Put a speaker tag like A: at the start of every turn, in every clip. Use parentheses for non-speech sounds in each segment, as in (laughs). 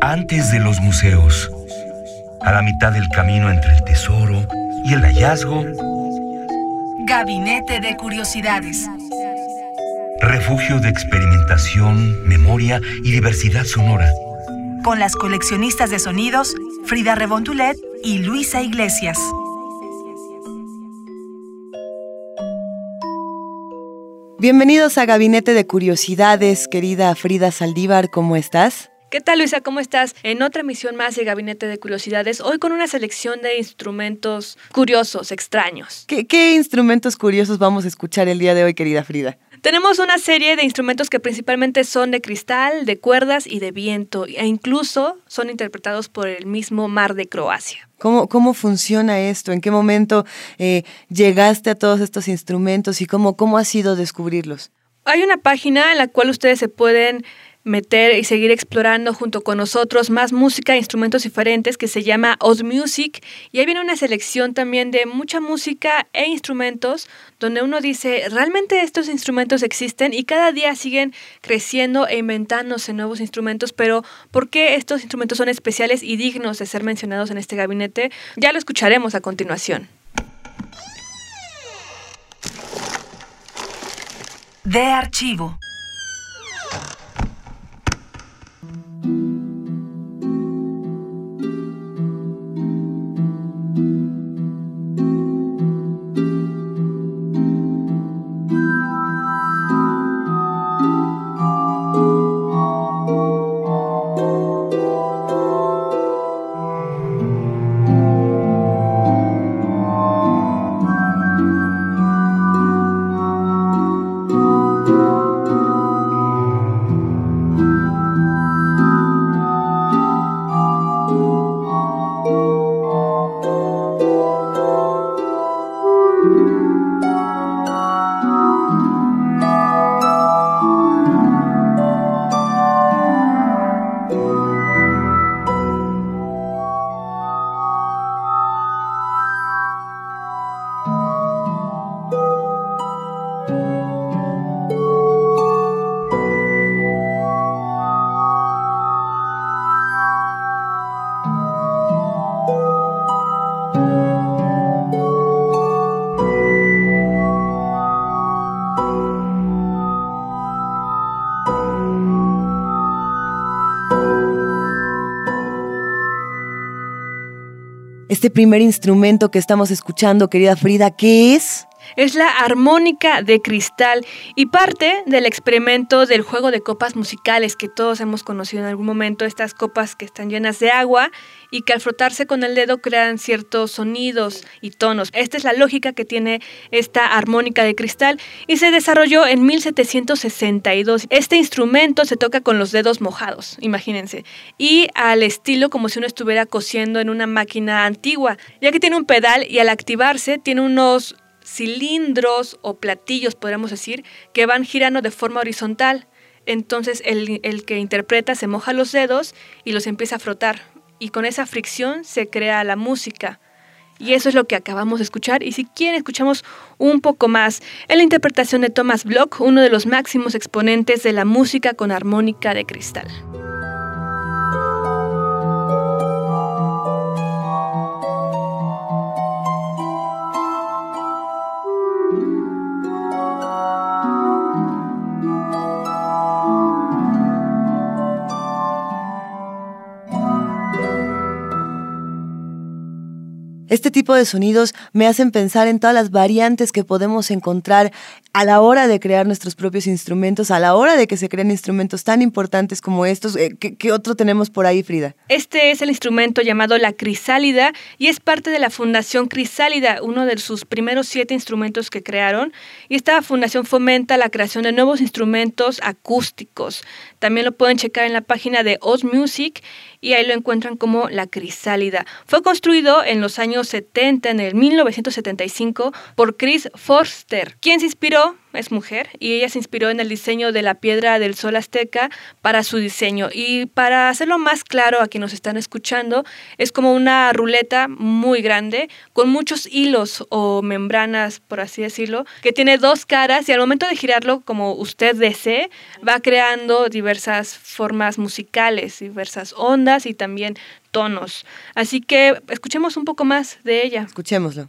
A: Antes de los museos, a la mitad del camino entre el tesoro y el hallazgo,
B: Gabinete de Curiosidades.
A: refugio de experimentación, memoria y diversidad sonora.
B: Con las coleccionistas de sonidos Frida Rebontulet y Luisa Iglesias.
C: Bienvenidos a Gabinete de Curiosidades, querida Frida Saldívar, ¿cómo estás?
D: ¿Qué tal Luisa? ¿Cómo estás? En otra emisión más de Gabinete de Curiosidades, hoy con una selección de instrumentos curiosos, extraños.
C: ¿Qué, qué instrumentos curiosos vamos a escuchar el día de hoy, querida Frida?
D: Tenemos una serie de instrumentos que principalmente son de cristal, de cuerdas y de viento, e incluso son interpretados por el mismo mar de Croacia.
C: ¿Cómo, cómo funciona esto? ¿En qué momento eh, llegaste a todos estos instrumentos y cómo, cómo ha sido descubrirlos?
D: Hay una página en la cual ustedes se pueden meter y seguir explorando junto con nosotros más música e instrumentos diferentes que se llama Oz Music y ahí viene una selección también de mucha música e instrumentos donde uno dice, realmente estos instrumentos existen y cada día siguen creciendo e inventándose nuevos instrumentos, pero ¿por qué estos instrumentos son especiales y dignos de ser mencionados en este gabinete? Ya lo escucharemos a continuación.
B: De archivo.
C: Este primer instrumento que estamos escuchando, querida Frida, ¿qué es?
D: Es la armónica de cristal y parte del experimento del juego de copas musicales que todos hemos conocido en algún momento, estas copas que están llenas de agua y que al frotarse con el dedo crean ciertos sonidos y tonos. Esta es la lógica que tiene esta armónica de cristal y se desarrolló en 1762. Este instrumento se toca con los dedos mojados, imagínense, y al estilo como si uno estuviera cosiendo en una máquina antigua, ya que tiene un pedal y al activarse tiene unos cilindros o platillos, podríamos decir, que van girando de forma horizontal. Entonces el, el, que interpreta se moja los dedos y los empieza a frotar. Y con esa fricción se crea la música. Y eso es lo que acabamos de escuchar. Y si quieren, escuchamos un poco más en la interpretación de Thomas Bloch, uno de los máximos exponentes de la música con armónica de cristal.
C: Este tipo de sonidos me hacen pensar en todas las variantes que podemos encontrar a la hora de crear nuestros propios instrumentos, a la hora de que se creen instrumentos tan importantes como estos. Eh, ¿Qué, qué otro tenemos por ahí, Frida?
D: Este es el instrumento llamado la crisálida y es parte de la Fundación Crisálida, uno de sus primeros siete instrumentos que crearon. Y esta fundación fomenta la creación de nuevos instrumentos acústicos. También lo pueden checar en la página de Oz Music y ahí lo encuentran como la crisálida. Fue construido en los años 70, en el 1975, por Chris Forster, quien se inspiró Es mujer y ella se inspiró en el diseño de la piedra del sol azteca para su diseño. Y para hacerlo más claro a quienes nos están escuchando, es como una ruleta muy grande con muchos hilos o membranas, por así decirlo, que tiene dos caras y al momento de girarlo como usted desee, va creando diversas formas musicales, diversas ondas y también tonos. Así que escuchemos un poco más de ella.
C: Escuchémoslo.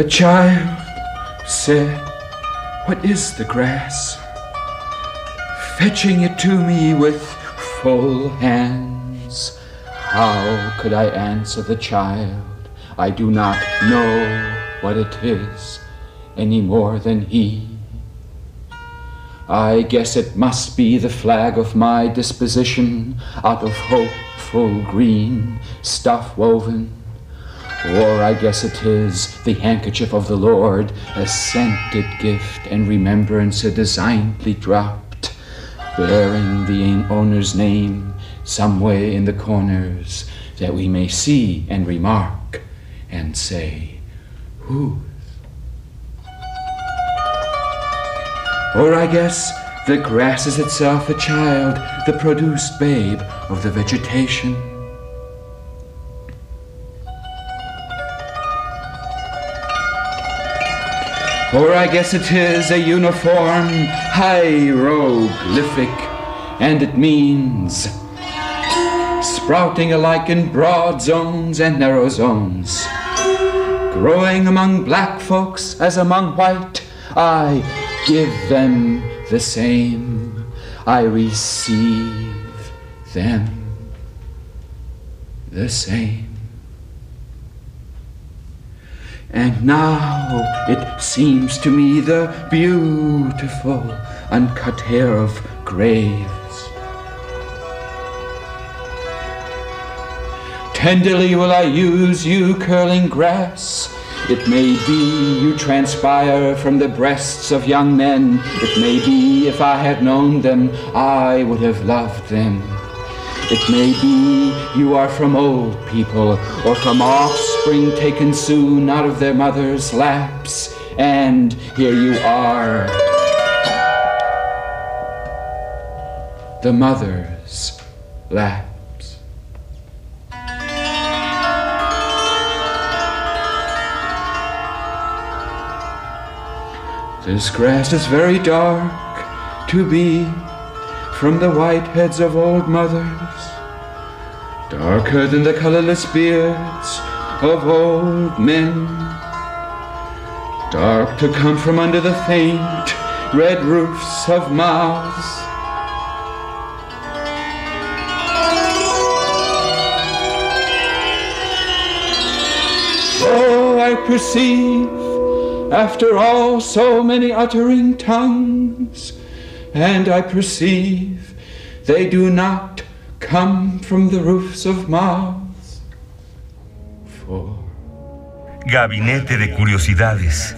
E: A child said, What is the grass? Fetching it to me with full hands. How could I answer the child? I do not know what it is any more than he. I guess it must be the flag of my disposition out of hopeful green stuff woven or I guess it is the handkerchief of the Lord, a scented gift and remembrance, a designedly dropped, bearing the owner's name some way in the corners, that we may see and remark and say, Whose? Or I guess the grass is itself a child, the produced babe of the vegetation. Or I guess it is a uniform hieroglyphic, and it means sprouting alike in broad zones and narrow zones, growing among black folks as among white. I give them the same, I receive them the same. And now it seems to me the beautiful uncut hair of graves. Tenderly will I use you, curling grass. It may be you transpire from the breasts of young men. It may be if I had known them, I would have loved them. It may be you are from old people or from offspring taken soon out of their mother's laps, and here you are. The mother's laps. This grass is very dark to be from the white heads of old mothers, darker than the colorless beards of old men, dark to come from under the faint red roofs of mouths. Oh, I perceive, after all so many uttering tongues, and I perceive they do not come from the roofs of mouths.
A: Gabinete de Curiosidades.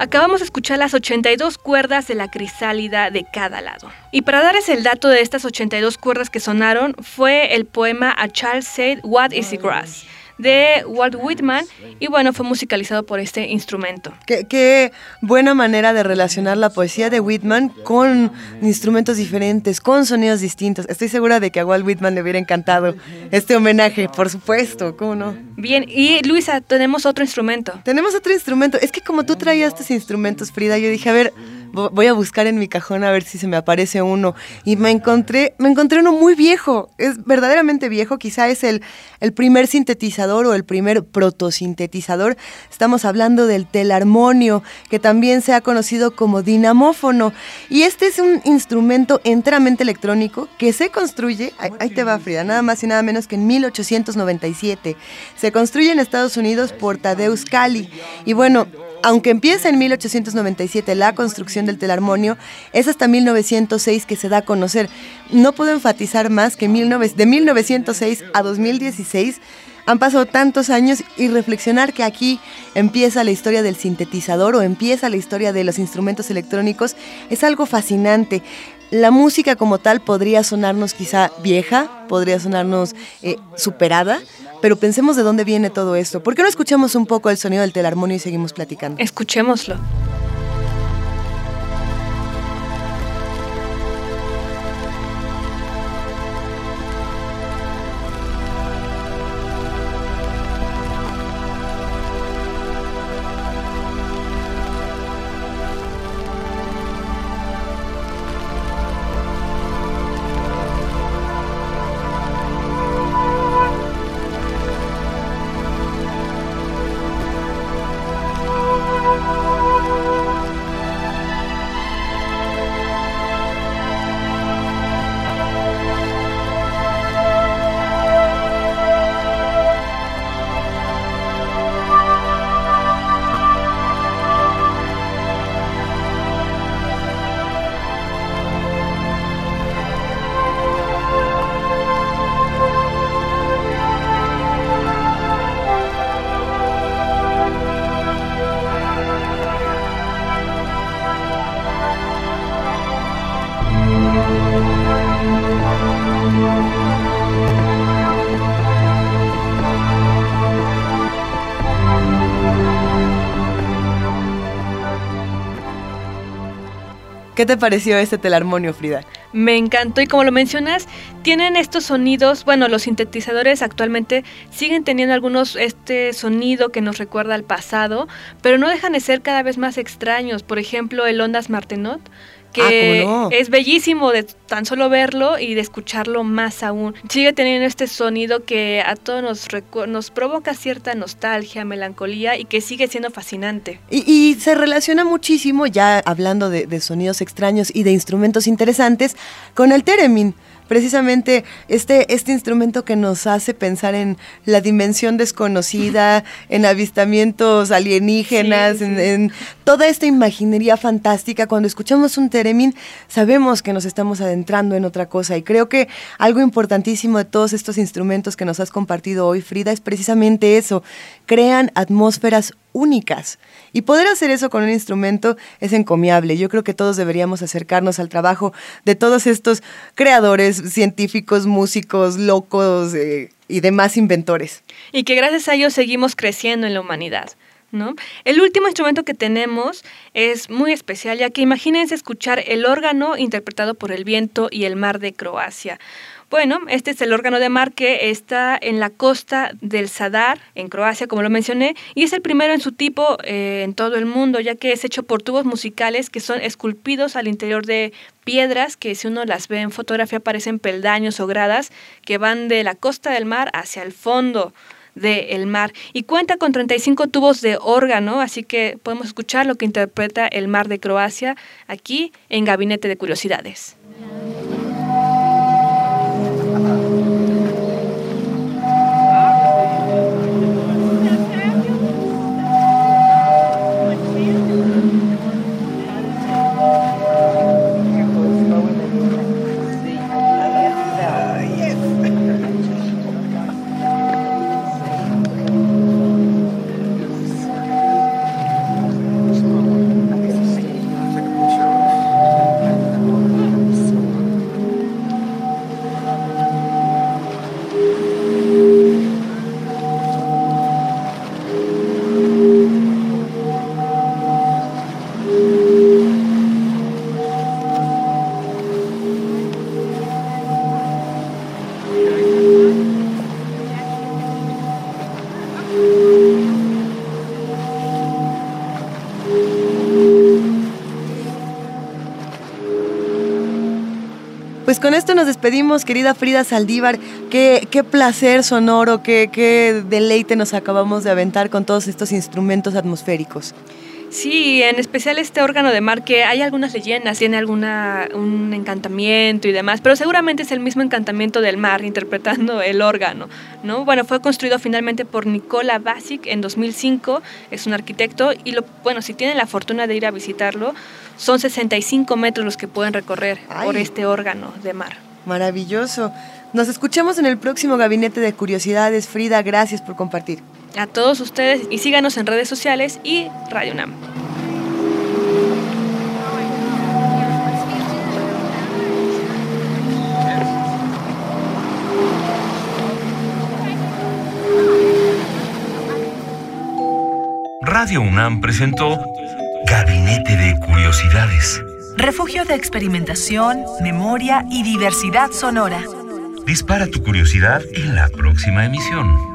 D: Acabamos de escuchar las 82 cuerdas de la crisálida de cada lado. Y para darles el dato de estas 82 cuerdas que sonaron, fue el poema A Child Said, What is the Grass? De Walt Whitman y bueno, fue musicalizado por este instrumento.
C: Qué, buena manera de relacionar la poesía de Whitman con instrumentos diferentes, con sonidos distintos. Estoy segura de que a Walt Whitman le hubiera encantado este homenaje, por supuesto, ¿cómo no?
D: Bien, y Luisa, tenemos otro instrumento.
C: Tenemos otro instrumento. Es que como tú traías estos instrumentos, Frida, yo dije, a ver, voy a buscar en mi cajón a ver si se me aparece uno. Y me encontré, me encontré uno muy viejo, es verdaderamente viejo, quizá es el, el primer sintetizador o el primer protosintetizador. Estamos hablando del telarmonio, que también se ha conocido como dinamófono. Y este es un instrumento enteramente electrónico que se construye, ahí, te va Frida, nada más y nada menos que en 1897. Se construye en Estados Unidos por Tadeusz Cali. Y bueno, aunque empieza en 1897 la construcción del telarmonio, es hasta 1906 que se da a conocer. No puedo enfatizar más que de 1906 a 2016 han pasado tantos años y reflexionar que aquí empieza la historia del sintetizador o empieza la historia de los instrumentos electrónicos es algo fascinante. La música como tal podría sonarnos quizá vieja, podría sonarnos eh, superada, pero pensemos de dónde viene todo esto. ¿Por qué no escuchamos un poco el sonido del telarmonio y seguimos platicando?
D: Escuchémoslo.
C: ¿Qué te pareció este telarmonio, Frida?
D: Me encantó y como lo mencionas, tienen estos sonidos, bueno, los sintetizadores actualmente siguen teniendo algunos este sonido que nos recuerda al pasado, pero no dejan de ser cada vez más extraños. Por ejemplo, el Ondas Martenot que ah, es bellísimo de tan solo verlo y de escucharlo más aún. Sigue teniendo este sonido que a todos nos, nos provoca cierta nostalgia, melancolía y que sigue siendo fascinante.
C: Y, se relaciona muchísimo, ya hablando de, de, sonidos extraños y de instrumentos interesantes, con el Teremin precisamente este, este instrumento que nos hace pensar en la dimensión desconocida, (laughs) en avistamientos alienígenas, En, toda esta imaginería fantástica. Cuando escuchamos un teremin, sabemos que nos estamos adentrando en otra cosa. Y creo que algo importantísimo de todos estos instrumentos que nos has compartido hoy, Frida, es precisamente eso. Crean atmósferas únicas. Y poder hacer eso con un instrumento es encomiable. Yo creo que todos deberíamos acercarnos al trabajo de todos estos creadores, científicos, músicos, locos eh, y demás inventores.
D: Y que gracias a ellos seguimos creciendo en la humanidad. ¿No? El último instrumento que tenemos es muy especial, ya que imagínense escuchar el órgano interpretado por el viento y el mar de Croacia. Bueno, este es el órgano de mar que está en la costa del Sadar, en Croacia, como lo mencioné, y es el primero en su tipo eh, en todo el mundo, ya que es hecho por tubos musicales que son esculpidos al interior de piedras que si uno las ve en fotografía parecen peldaños o gradas que van de la costa del mar hacia el fondo del mar y cuenta con 35 tubos de órgano, así que podemos escuchar lo que interpreta el mar de Croacia aquí en Gabinete de Curiosidades.
C: Pues con esto nos despedimos, querida Frida Saldívar. Qué, placer sonoro, qué deleite nos acabamos de aventar con todos estos instrumentos atmosféricos.
D: Sí, en especial este órgano de mar que hay algunas leyendas, tiene alguna un encantamiento y demás, pero seguramente es el mismo encantamiento del mar interpretando (laughs) el órgano, ¿no? Bueno, fue construido finalmente por Nicola Basic en 2005, es un arquitecto y lo bueno, si tienen la fortuna de ir a visitarlo, son 65 metros los que pueden recorrer por este órgano de mar.
C: Maravilloso. Nos escuchamos en el próximo Gabinete de Curiosidades. Frida, gracias por compartir
D: a todos ustedes y síganos en redes sociales y Radio UNAM.
A: Radio UNAM presentó Gabinete de Curiosidades.
B: Refugio de experimentación, memoria y diversidad sonora.
A: Dispara tu curiosidad en la próxima emisión.